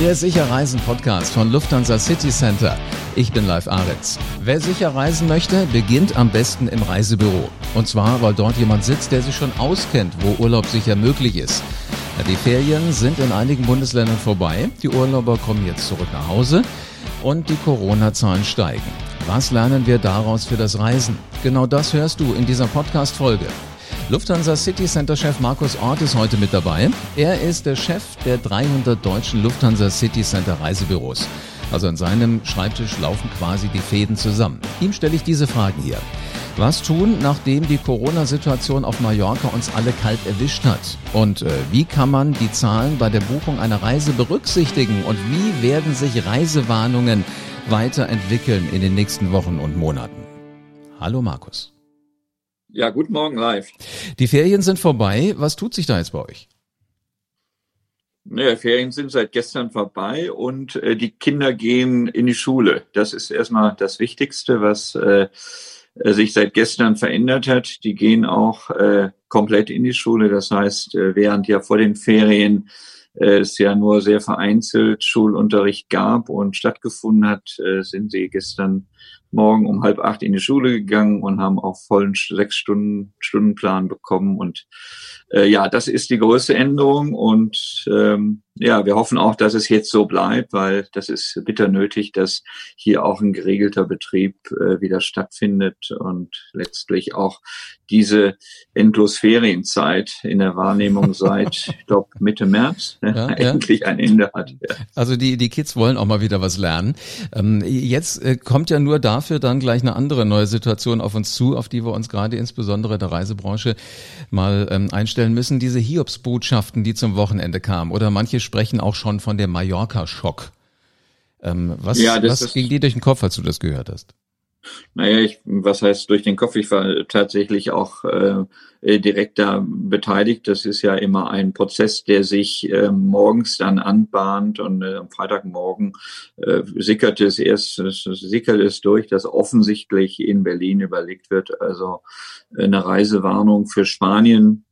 Der Sicherreisen Podcast von Lufthansa City Center. Ich bin Live Aritz. Wer sicher reisen möchte, beginnt am besten im Reisebüro. Und zwar, weil dort jemand sitzt, der sich schon auskennt, wo Urlaub sicher möglich ist. Die Ferien sind in einigen Bundesländern vorbei. Die Urlauber kommen jetzt zurück nach Hause und die Corona-Zahlen steigen. Was lernen wir daraus für das Reisen? Genau das hörst du in dieser Podcast-Folge. Lufthansa City Center Chef Markus Ort ist heute mit dabei. Er ist der Chef der 300 deutschen Lufthansa City Center Reisebüros. Also an seinem Schreibtisch laufen quasi die Fäden zusammen. Ihm stelle ich diese Fragen hier. Was tun, nachdem die Corona-Situation auf Mallorca uns alle kalt erwischt hat? Und äh, wie kann man die Zahlen bei der Buchung einer Reise berücksichtigen? Und wie werden sich Reisewarnungen weiterentwickeln in den nächsten Wochen und Monaten? Hallo Markus. Ja, guten Morgen live. Die Ferien sind vorbei. Was tut sich da jetzt bei euch? Naja, Ferien sind seit gestern vorbei und äh, die Kinder gehen in die Schule. Das ist erstmal das Wichtigste, was äh, sich seit gestern verändert hat. Die gehen auch äh, komplett in die Schule. Das heißt, äh, während ja vor den Ferien äh, es ja nur sehr vereinzelt Schulunterricht gab und stattgefunden hat, äh, sind sie gestern Morgen um halb acht in die Schule gegangen und haben auch vollen sechs Stunden Stundenplan bekommen. Und äh, ja, das ist die größte Änderung. Und ähm, ja, wir hoffen auch, dass es jetzt so bleibt, weil das ist bitter nötig, dass hier auch ein geregelter Betrieb äh, wieder stattfindet und letztlich auch diese Endlosferienzeit in der Wahrnehmung seit, ich glaube, Mitte März ja, endlich ja. ein Ende hat. Ja. Also die, die Kids wollen auch mal wieder was lernen. Ähm, jetzt äh, kommt ja nur dafür dann gleich eine andere neue Situation auf uns zu, auf die wir uns gerade insbesondere der Reisebranche mal ähm, einstellen müssen. Diese Hiobsbotschaften, die zum Wochenende kamen oder manche sprechen auch schon von dem Mallorca-Schock. Ähm, was ja, was ging dir durch den Kopf, als du das gehört hast? Naja, ich, was heißt durch den Kopf? Ich war tatsächlich auch äh, direkt da beteiligt. Das ist ja immer ein Prozess, der sich äh, morgens dann anbahnt und äh, am Freitagmorgen äh, sickert es erst, sickert es durch, dass offensichtlich in Berlin überlegt wird, also eine Reisewarnung für Spanien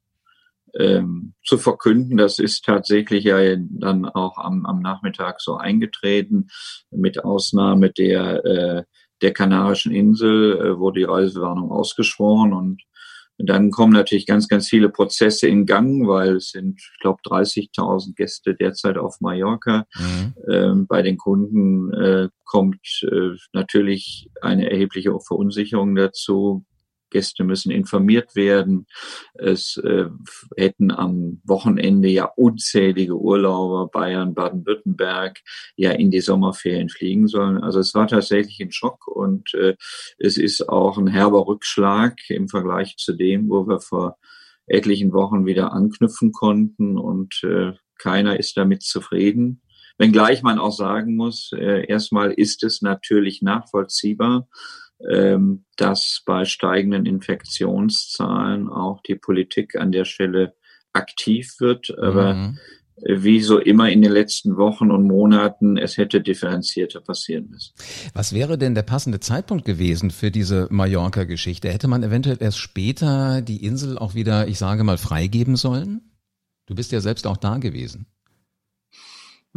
ähm, zu verkünden. Das ist tatsächlich ja dann auch am, am Nachmittag so eingetreten, mit Ausnahme der, äh, der Kanarischen Insel, äh, wurde die Reisewarnung ausgeschworen und dann kommen natürlich ganz, ganz viele Prozesse in Gang, weil es sind, ich glaube, 30.000 Gäste derzeit auf Mallorca. Mhm. Ähm, bei den Kunden äh, kommt äh, natürlich eine erhebliche Verunsicherung dazu. Gäste müssen informiert werden. Es äh, hätten am Wochenende ja unzählige Urlauber Bayern, Baden-Württemberg ja in die Sommerferien fliegen sollen. Also es war tatsächlich ein Schock und äh, es ist auch ein herber Rückschlag im Vergleich zu dem, wo wir vor etlichen Wochen wieder anknüpfen konnten und äh, keiner ist damit zufrieden. Wenngleich man auch sagen muss, äh, erstmal ist es natürlich nachvollziehbar, dass bei steigenden Infektionszahlen auch die Politik an der Stelle aktiv wird. Aber mhm. wie so immer in den letzten Wochen und Monaten, es hätte differenzierter passieren müssen. Was wäre denn der passende Zeitpunkt gewesen für diese Mallorca-Geschichte? Hätte man eventuell erst später die Insel auch wieder, ich sage mal, freigeben sollen? Du bist ja selbst auch da gewesen.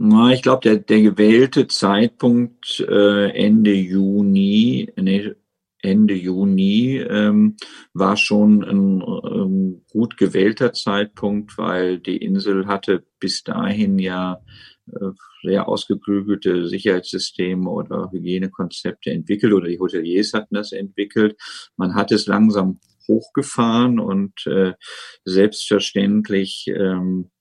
Na, ich glaube, der, der gewählte Zeitpunkt äh, Ende Juni, nee, Ende Juni ähm, war schon ein ähm, gut gewählter Zeitpunkt, weil die Insel hatte bis dahin ja äh, sehr ausgeklügelte Sicherheitssysteme oder Hygienekonzepte entwickelt oder die Hoteliers hatten das entwickelt. Man hat es langsam hochgefahren und äh, selbstverständlich ähm,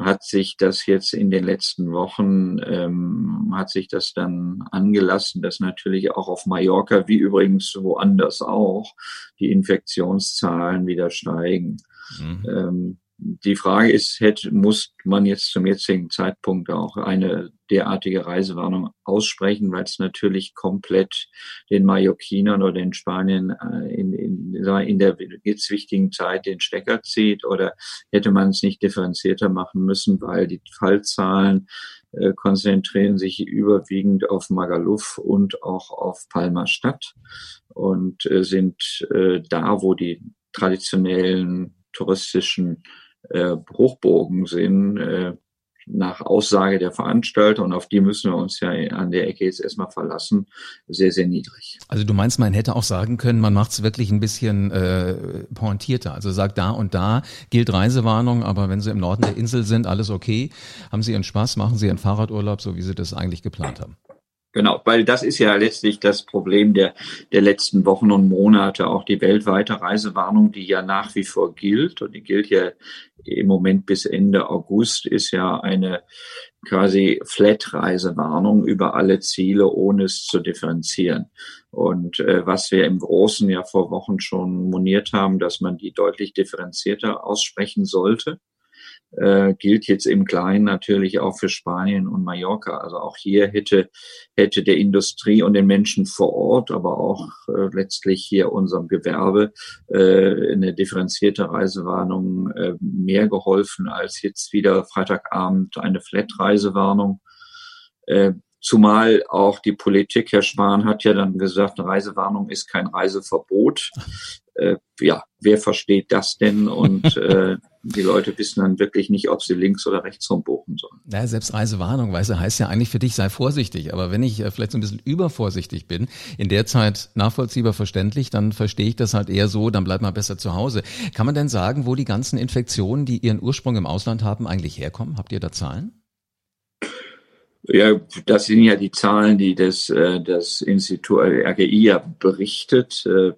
hat sich das jetzt in den letzten Wochen, ähm, hat sich das dann angelassen, dass natürlich auch auf Mallorca, wie übrigens woanders auch, die Infektionszahlen wieder steigen. Mhm. Ähm, die Frage ist, hätte, muss man jetzt zum jetzigen Zeitpunkt auch eine derartige Reisewarnung aussprechen, weil es natürlich komplett den Mallorquinern oder den Spanien äh, in, in, in der jetzt wichtigen Zeit den Stecker zieht? Oder hätte man es nicht differenzierter machen müssen, weil die Fallzahlen äh, konzentrieren sich überwiegend auf Magaluf und auch auf Palma Stadt und äh, sind äh, da, wo die traditionellen touristischen äh, Hochburgen sind, äh, nach Aussage der Veranstalter, und auf die müssen wir uns ja an der Ecke jetzt erstmal verlassen, sehr, sehr niedrig. Also du meinst, man hätte auch sagen können, man macht es wirklich ein bisschen äh, pointierter. Also sagt da und da gilt Reisewarnung, aber wenn Sie im Norden der Insel sind, alles okay. Haben Sie Ihren Spaß, machen Sie Ihren Fahrradurlaub, so wie Sie das eigentlich geplant haben. Genau, weil das ist ja letztlich das Problem der, der letzten Wochen und Monate, auch die weltweite Reisewarnung, die ja nach wie vor gilt und die gilt ja im Moment bis Ende August, ist ja eine quasi Flat-Reisewarnung über alle Ziele, ohne es zu differenzieren. Und äh, was wir im Großen ja vor Wochen schon moniert haben, dass man die deutlich differenzierter aussprechen sollte äh, gilt jetzt im Kleinen natürlich auch für Spanien und Mallorca. Also auch hier hätte, hätte der Industrie und den Menschen vor Ort, aber auch äh, letztlich hier unserem Gewerbe äh, eine differenzierte Reisewarnung äh, mehr geholfen als jetzt wieder Freitagabend eine Flat-Reisewarnung. Zumal auch die Politik, Herr Spahn hat ja dann gesagt, eine Reisewarnung ist kein Reiseverbot. Äh, ja, wer versteht das denn? Und äh, die Leute wissen dann wirklich nicht, ob sie links oder rechts rumbuchen sollen. Ja, selbst Reisewarnung, weißt du, heißt ja eigentlich für dich, sei vorsichtig. Aber wenn ich äh, vielleicht so ein bisschen übervorsichtig bin, in der Zeit nachvollziehbar verständlich, dann verstehe ich das halt eher so, dann bleibt man besser zu Hause. Kann man denn sagen, wo die ganzen Infektionen, die ihren Ursprung im Ausland haben, eigentlich herkommen? Habt ihr da Zahlen? Ja, das sind ja die Zahlen, die das, äh, das Institut äh, RGI ja berichtet. Äh,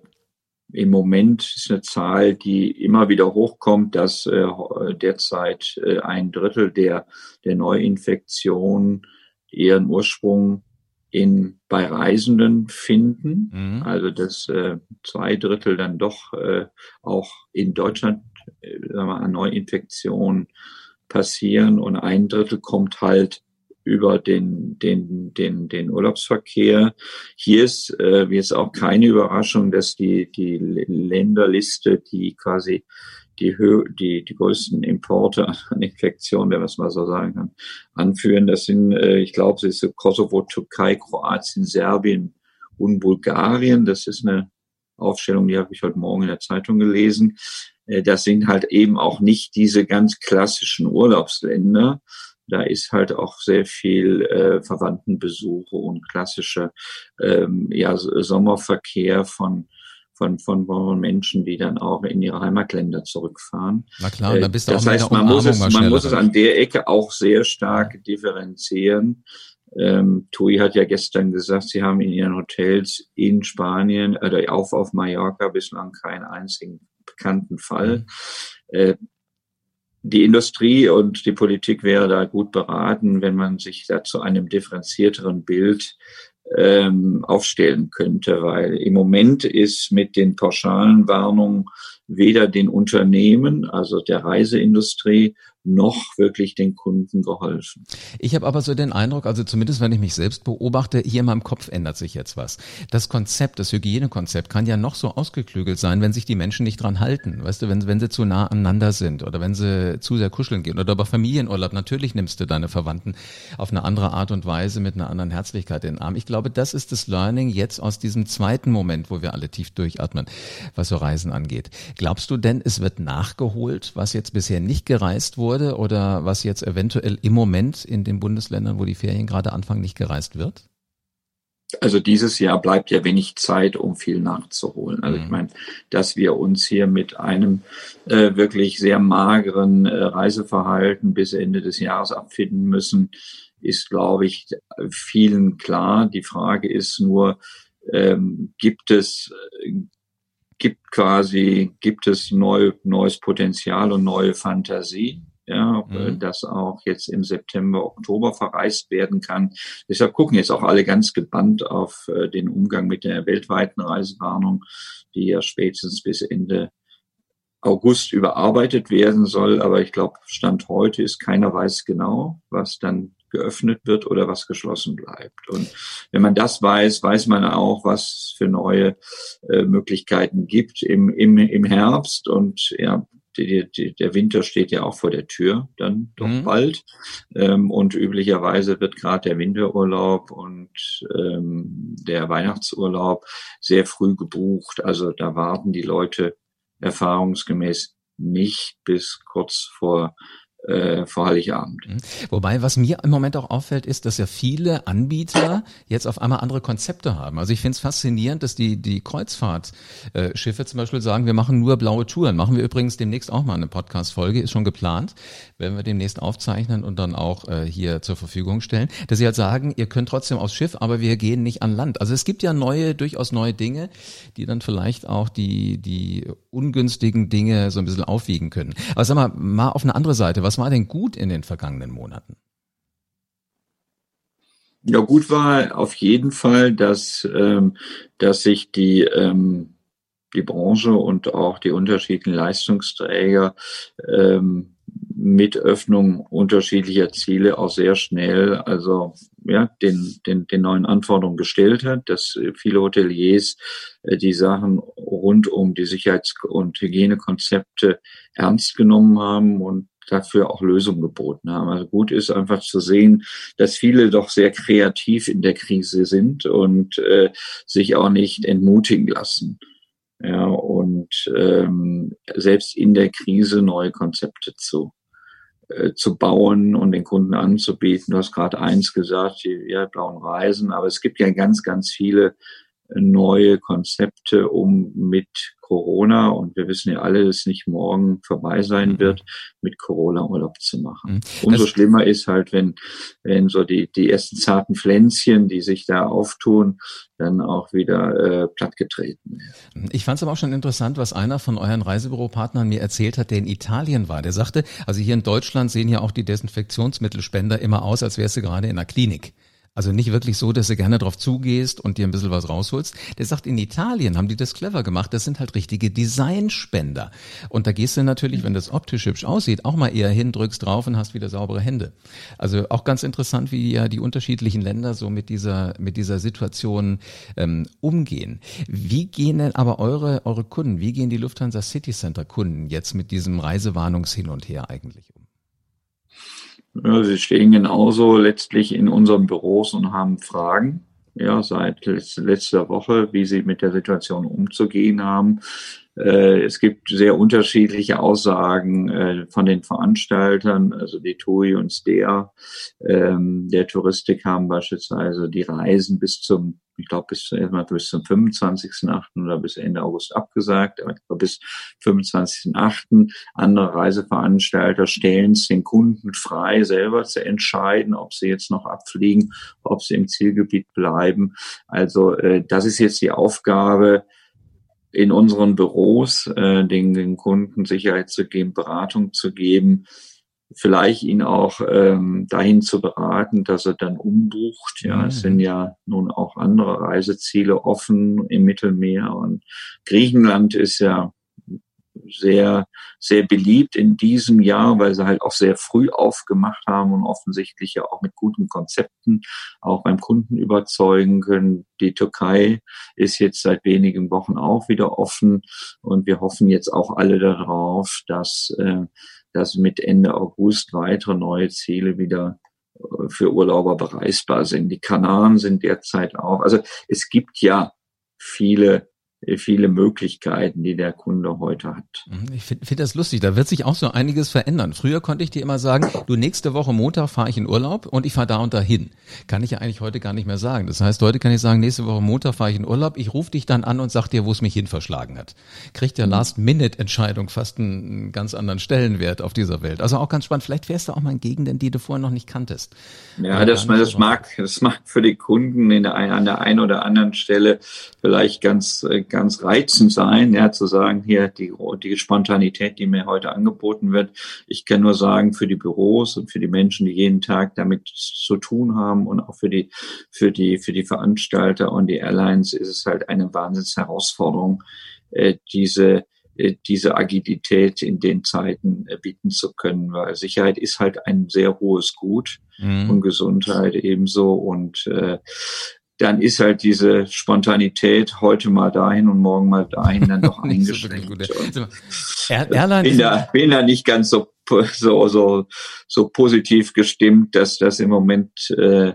Im Moment ist eine Zahl, die immer wieder hochkommt, dass derzeit ein Drittel der, der Neuinfektionen ihren Ursprung in, bei Reisenden finden. Mhm. Also dass äh, zwei Drittel dann doch äh, auch in Deutschland äh, sagen wir, an Neuinfektionen passieren und ein Drittel kommt halt über den, den, den, den Urlaubsverkehr. Hier ist äh, jetzt auch keine Überraschung, dass die, die Länderliste, die quasi die, Hö die, die größten Importe an Infektionen, wenn man es mal so sagen kann, anführen. Das sind, äh, ich glaube, es ist Kosovo, Türkei, Kroatien, Serbien und Bulgarien. Das ist eine Aufstellung, die habe ich heute Morgen in der Zeitung gelesen. Äh, das sind halt eben auch nicht diese ganz klassischen Urlaubsländer, da ist halt auch sehr viel äh, Verwandtenbesuche und klassische ähm, ja, Sommerverkehr von von, von, von Menschen, die dann auch in ihre Heimatländer zurückfahren. Na klar, da bist du das auch heißt, man muss, es, man muss es an der Ecke auch sehr stark differenzieren. Ähm, Tui hat ja gestern gesagt, sie haben in ihren Hotels in Spanien oder auf auf Mallorca bislang keinen einzigen bekannten Fall. Mhm. Äh, die Industrie und die Politik wäre da gut beraten, wenn man sich da zu einem differenzierteren Bild ähm, aufstellen könnte, weil im Moment ist mit den pauschalen Warnungen weder den Unternehmen, also der Reiseindustrie, noch wirklich den Kunden geholfen. Ich habe aber so den Eindruck, also zumindest wenn ich mich selbst beobachte, hier in meinem Kopf ändert sich jetzt was. Das Konzept, das Hygienekonzept kann ja noch so ausgeklügelt sein, wenn sich die Menschen nicht dran halten. Weißt du, wenn, wenn sie zu nah aneinander sind oder wenn sie zu sehr kuscheln gehen oder bei Familienurlaub, natürlich nimmst du deine Verwandten auf eine andere Art und Weise mit einer anderen Herzlichkeit in den Arm. Ich glaube, das ist das Learning jetzt aus diesem zweiten Moment, wo wir alle tief durchatmen, was so Reisen angeht. Glaubst du denn, es wird nachgeholt, was jetzt bisher nicht gereist wurde? Wurde oder was jetzt eventuell im Moment in den Bundesländern, wo die Ferien gerade anfangen, nicht gereist wird? Also dieses Jahr bleibt ja wenig Zeit, um viel nachzuholen. Also mhm. ich meine, dass wir uns hier mit einem äh, wirklich sehr mageren äh, Reiseverhalten bis Ende des Jahres abfinden müssen, ist, glaube ich, vielen klar. Die Frage ist nur, ähm, gibt es gibt quasi gibt es neu, neues Potenzial und neue Fantasie ja, mhm. das auch jetzt im September, Oktober verreist werden kann. Deshalb gucken jetzt auch alle ganz gebannt auf äh, den Umgang mit der weltweiten Reisewarnung, die ja spätestens bis Ende August überarbeitet werden soll. Aber ich glaube, Stand heute ist keiner weiß genau, was dann geöffnet wird oder was geschlossen bleibt. Und wenn man das weiß, weiß man auch, was für neue äh, Möglichkeiten gibt im, im, im Herbst. Und ja, die, die, der Winter steht ja auch vor der Tür, dann doch mhm. bald. Ähm, und üblicherweise wird gerade der Winterurlaub und ähm, der Weihnachtsurlaub sehr früh gebucht. Also da warten die Leute erfahrungsgemäß nicht bis kurz vor äh, vor Heiligabend. Mhm. Wobei, was mir im Moment auch auffällt, ist, dass ja viele Anbieter jetzt auf einmal andere Konzepte haben. Also ich finde es faszinierend, dass die, die Kreuzfahrtschiffe zum Beispiel sagen, wir machen nur blaue Touren. Machen wir übrigens demnächst auch mal eine Podcast-Folge, ist schon geplant, werden wir demnächst aufzeichnen und dann auch äh, hier zur Verfügung stellen, dass sie halt sagen, ihr könnt trotzdem aufs Schiff, aber wir gehen nicht an Land. Also es gibt ja neue, durchaus neue Dinge, die dann vielleicht auch die, die ungünstigen Dinge so ein bisschen aufwiegen können. Aber sag mal, mal auf eine andere Seite, was war denn gut in den vergangenen Monaten? Ja, gut war auf jeden Fall, dass, ähm, dass sich die, ähm, die Branche und auch die unterschiedlichen Leistungsträger ähm, mit Öffnung unterschiedlicher Ziele auch sehr schnell, also ja, den, den, den neuen Anforderungen gestellt hat, dass viele Hoteliers äh, die Sachen rund um die Sicherheits- und Hygienekonzepte ernst genommen haben und dafür auch Lösungen geboten haben. Also gut ist einfach zu sehen, dass viele doch sehr kreativ in der Krise sind und äh, sich auch nicht entmutigen lassen. Ja, und ähm, selbst in der Krise neue Konzepte zu äh, zu bauen und den Kunden anzubieten. Du hast gerade eins gesagt, die ja, blauen Reisen, aber es gibt ja ganz, ganz viele neue Konzepte, um mit Corona, und wir wissen ja alle, dass es nicht morgen vorbei sein mhm. wird, mit Corona Urlaub zu machen. Mhm. Umso das schlimmer ist halt, wenn, wenn so die, die ersten zarten Pflänzchen, die sich da auftun, dann auch wieder äh, plattgetreten werden. Ich fand es aber auch schon interessant, was einer von euren Reisebüropartnern mir erzählt hat, der in Italien war. Der sagte, also hier in Deutschland sehen ja auch die Desinfektionsmittelspender immer aus, als wärst du gerade in einer Klinik. Also nicht wirklich so, dass du gerne drauf zugehst und dir ein bisschen was rausholst. Der sagt, in Italien haben die das clever gemacht. Das sind halt richtige Designspender. Und da gehst du natürlich, wenn das optisch hübsch aussieht, auch mal eher hin, drückst drauf und hast wieder saubere Hände. Also auch ganz interessant, wie ja die unterschiedlichen Länder so mit dieser, mit dieser Situation ähm, umgehen. Wie gehen denn aber eure, eure Kunden, wie gehen die Lufthansa City Center Kunden jetzt mit diesem Reisewarnungs hin und her eigentlich um? Ja, sie stehen genauso letztlich in unseren Büros und haben Fragen. Ja, seit letzter Woche, wie sie mit der Situation umzugehen haben. Äh, es gibt sehr unterschiedliche Aussagen äh, von den Veranstaltern, also die TUI und STEA. Ähm, der Touristik haben beispielsweise die Reisen bis zum ich glaube, bis, erstmal bis zum 25.8. oder bis Ende August abgesagt, aber bis 25.8. Andere Reiseveranstalter stellen es den Kunden frei, selber zu entscheiden, ob sie jetzt noch abfliegen, ob sie im Zielgebiet bleiben. Also äh, das ist jetzt die Aufgabe, in unseren Büros äh, den, den Kunden Sicherheit zu geben, Beratung zu geben, vielleicht ihn auch ähm, dahin zu beraten, dass er dann umbucht. Ja, mhm. es sind ja nun auch andere Reiseziele offen im Mittelmeer und Griechenland ist ja sehr, sehr beliebt in diesem Jahr, weil sie halt auch sehr früh aufgemacht haben und offensichtlich ja auch mit guten Konzepten auch beim Kunden überzeugen können. Die Türkei ist jetzt seit wenigen Wochen auch wieder offen und wir hoffen jetzt auch alle darauf, dass äh, dass mit Ende August weitere neue Ziele wieder äh, für Urlauber bereisbar sind. Die Kanaren sind derzeit auch, also es gibt ja viele viele Möglichkeiten, die der Kunde heute hat. Mhm, ich finde find das lustig. Da wird sich auch so einiges verändern. Früher konnte ich dir immer sagen, du nächste Woche Montag fahre ich in Urlaub und ich fahre da und dahin. Kann ich ja eigentlich heute gar nicht mehr sagen. Das heißt, heute kann ich sagen, nächste Woche Montag fahre ich in Urlaub. Ich rufe dich dann an und sag dir, wo es mich hin verschlagen hat. Kriegt der mhm. Last-Minute-Entscheidung fast einen ganz anderen Stellenwert auf dieser Welt. Also auch ganz spannend. Vielleicht fährst du auch mal in Gegenden, die du vorher noch nicht kanntest. Ja, das, das mag, das mag für die Kunden in der, an der einen oder anderen Stelle vielleicht ganz äh, ganz reizend sein, ja, zu sagen, hier die, die Spontanität, die mir heute angeboten wird. Ich kann nur sagen, für die Büros und für die Menschen, die jeden Tag damit zu tun haben und auch für die, für die, für die Veranstalter und die Airlines ist es halt eine Wahnsinnsherausforderung, äh, diese, äh, diese Agilität in den Zeiten äh, bieten zu können, weil Sicherheit ist halt ein sehr hohes Gut mhm. und Gesundheit ebenso und äh, dann ist halt diese Spontanität heute mal dahin und morgen mal dahin dann doch eingeschränkt. so Airline bin, da, bin da nicht ganz so so, so, so positiv gestimmt, dass das im Moment, äh,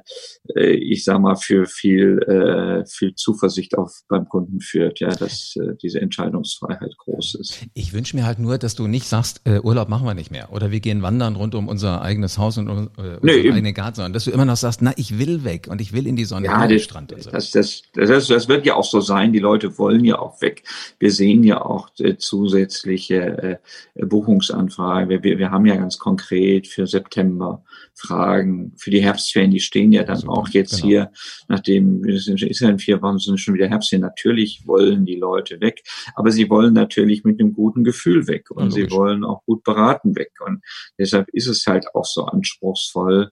äh, ich sag mal, für viel, äh, viel Zuversicht auf beim Kunden führt, ja, dass äh, diese Entscheidungsfreiheit groß ist. Ich wünsche mir halt nur, dass du nicht sagst, äh, Urlaub machen wir nicht mehr oder wir gehen wandern rund um unser eigenes Haus und um, äh, nee, eigenen Garten, sondern dass du immer noch sagst, na, ich will weg und ich will in die Sonne, ja, den Strand und so. Das, das, das, das wird ja auch so sein. Die Leute wollen ja auch weg. Wir sehen ja auch äh, zusätzliche äh, Buchungsanfragen. Wir, wir, wir haben ja ganz konkret für September Fragen für die Herbstferien. Die stehen ja dann Super, auch jetzt genau. hier, nachdem es ist ja in vier Wochen sind schon wieder Herbstferien. Natürlich wollen die Leute weg, aber sie wollen natürlich mit einem guten Gefühl weg und ja, sie wollen auch gut beraten weg. Und deshalb ist es halt auch so anspruchsvoll,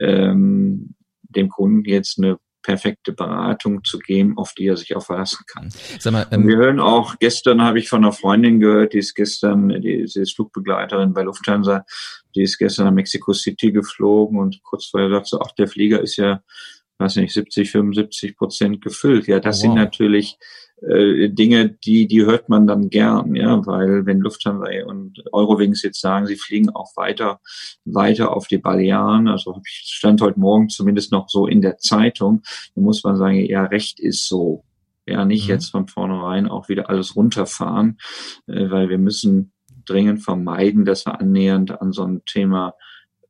ähm, dem Kunden jetzt eine perfekte Beratung zu geben, auf die er sich auch verlassen kann. Mal, ähm, wir hören auch, gestern habe ich von einer Freundin gehört, die ist gestern, die, sie ist Flugbegleiterin bei Lufthansa, die ist gestern nach Mexico City geflogen und kurz vorher sagt sie, ach, der Flieger ist ja, weiß nicht, 70, 75 Prozent gefüllt. Ja, das oh, wow. sind natürlich äh, Dinge, die, die hört man dann gern, ja, weil wenn Lufthansa und Eurowings jetzt sagen, sie fliegen auch weiter, weiter auf die Balearen, also stand heute Morgen zumindest noch so in der Zeitung, dann muss man sagen, ja, recht ist so. Ja, nicht mhm. jetzt von vornherein auch wieder alles runterfahren, äh, weil wir müssen dringend vermeiden, dass wir annähernd an so ein Thema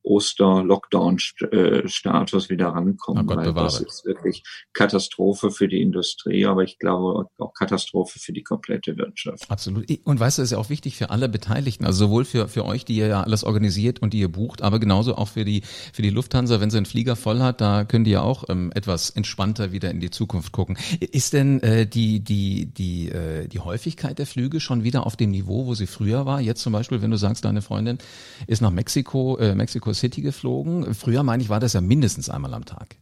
Oster-Lockdown-Status wieder rankommen. Oh weil das ist wirklich Katastrophe für die Industrie, aber ich glaube auch Katastrophe für die komplette Wirtschaft. Absolut. Und weißt du, das ist ja auch wichtig für alle Beteiligten, also sowohl für, für euch, die ihr ja alles organisiert und die ihr bucht, aber genauso auch für die, für die Lufthansa, wenn sie einen Flieger voll hat, da könnt ihr auch ähm, etwas entspannter wieder in die Zukunft gucken. Ist denn äh, die, die, die, äh, die Häufigkeit der Flüge schon wieder auf dem Niveau, wo sie früher war? Jetzt zum Beispiel, wenn du sagst, deine Freundin ist nach Mexiko, äh, Mexiko City geflogen. Früher, meine ich, war das ja mindestens einmal am Tag.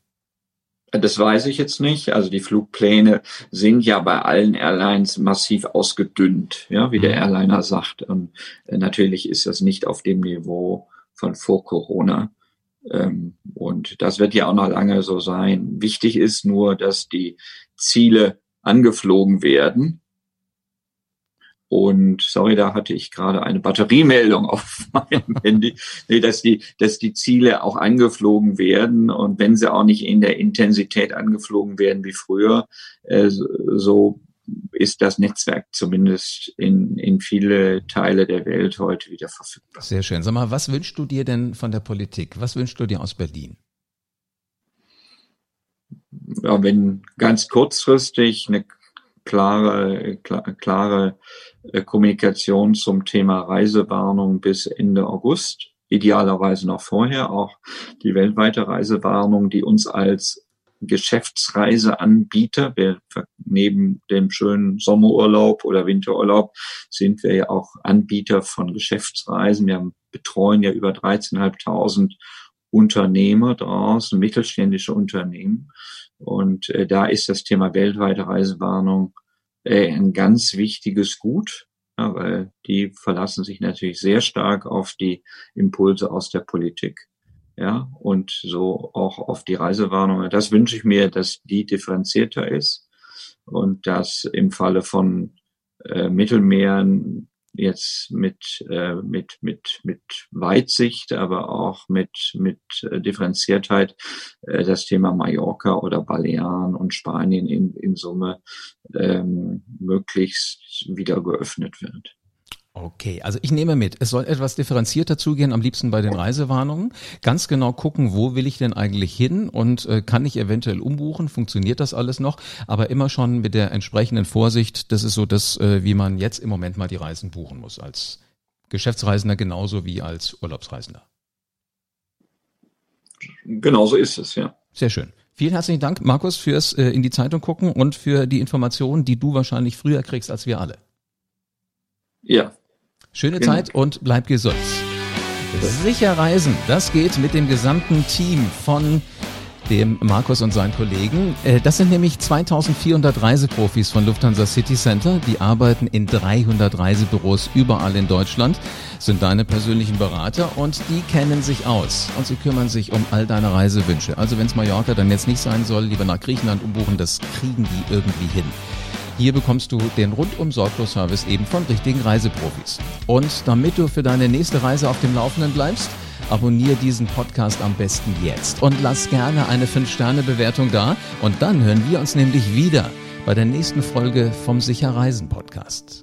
Das weiß ich jetzt nicht. Also die Flugpläne sind ja bei allen Airlines massiv ausgedünnt, ja, wie der mhm. Airliner sagt. Und äh, natürlich ist das nicht auf dem Niveau von vor Corona. Ähm, und das wird ja auch noch lange so sein. Wichtig ist nur, dass die Ziele angeflogen werden und sorry, da hatte ich gerade eine Batteriemeldung auf meinem Handy, nee, dass die, dass die Ziele auch angeflogen werden und wenn sie auch nicht in der Intensität angeflogen werden wie früher, äh, so ist das Netzwerk zumindest in, in viele Teile der Welt heute wieder verfügbar. Sehr schön. Sag mal, was wünschst du dir denn von der Politik? Was wünschst du dir aus Berlin? Ja, wenn ganz kurzfristig eine klare, klare äh, Kommunikation zum Thema Reisewarnung bis Ende August. Idealerweise noch vorher auch die weltweite Reisewarnung, die uns als Geschäftsreiseanbieter, wir, neben dem schönen Sommerurlaub oder Winterurlaub sind wir ja auch Anbieter von Geschäftsreisen. Wir betreuen ja über 13.500 Unternehmer draußen, mittelständische Unternehmen. Und äh, da ist das Thema weltweite Reisewarnung äh, ein ganz wichtiges Gut, ja, weil die verlassen sich natürlich sehr stark auf die Impulse aus der Politik. Ja, und so auch auf die Reisewarnung. Das wünsche ich mir, dass die differenzierter ist und dass im Falle von äh, Mittelmeeren jetzt mit, äh, mit, mit, mit Weitsicht, aber auch mit, mit äh, Differenziertheit äh, das Thema Mallorca oder Balearen und Spanien in, in Summe ähm, möglichst wieder geöffnet wird. Okay, also ich nehme mit, es soll etwas differenzierter zugehen, am liebsten bei den Reisewarnungen. Ganz genau gucken, wo will ich denn eigentlich hin und äh, kann ich eventuell umbuchen, funktioniert das alles noch, aber immer schon mit der entsprechenden Vorsicht, das ist so das, äh, wie man jetzt im Moment mal die Reisen buchen muss, als Geschäftsreisender genauso wie als Urlaubsreisender. Genauso ist es, ja. Sehr schön. Vielen herzlichen Dank, Markus, fürs äh, in die Zeitung gucken und für die Informationen, die du wahrscheinlich früher kriegst als wir alle. Ja, Schöne genau. Zeit und bleib gesund. Sicher reisen, das geht mit dem gesamten Team von dem Markus und seinen Kollegen. Äh, das sind nämlich 2400 Reiseprofis von Lufthansa City Center. Die arbeiten in 300 Reisebüros überall in Deutschland, sind deine persönlichen Berater und die kennen sich aus. Und sie kümmern sich um all deine Reisewünsche. Also wenn es Mallorca dann jetzt nicht sein soll, lieber nach Griechenland umbuchen, das kriegen die irgendwie hin. Hier bekommst du den rundum sorglos Service eben von richtigen Reiseprofis. Und damit du für deine nächste Reise auf dem Laufenden bleibst, abonniere diesen Podcast am besten jetzt und lass gerne eine 5-Sterne-Bewertung da. Und dann hören wir uns nämlich wieder bei der nächsten Folge vom Sicher Reisen Podcast.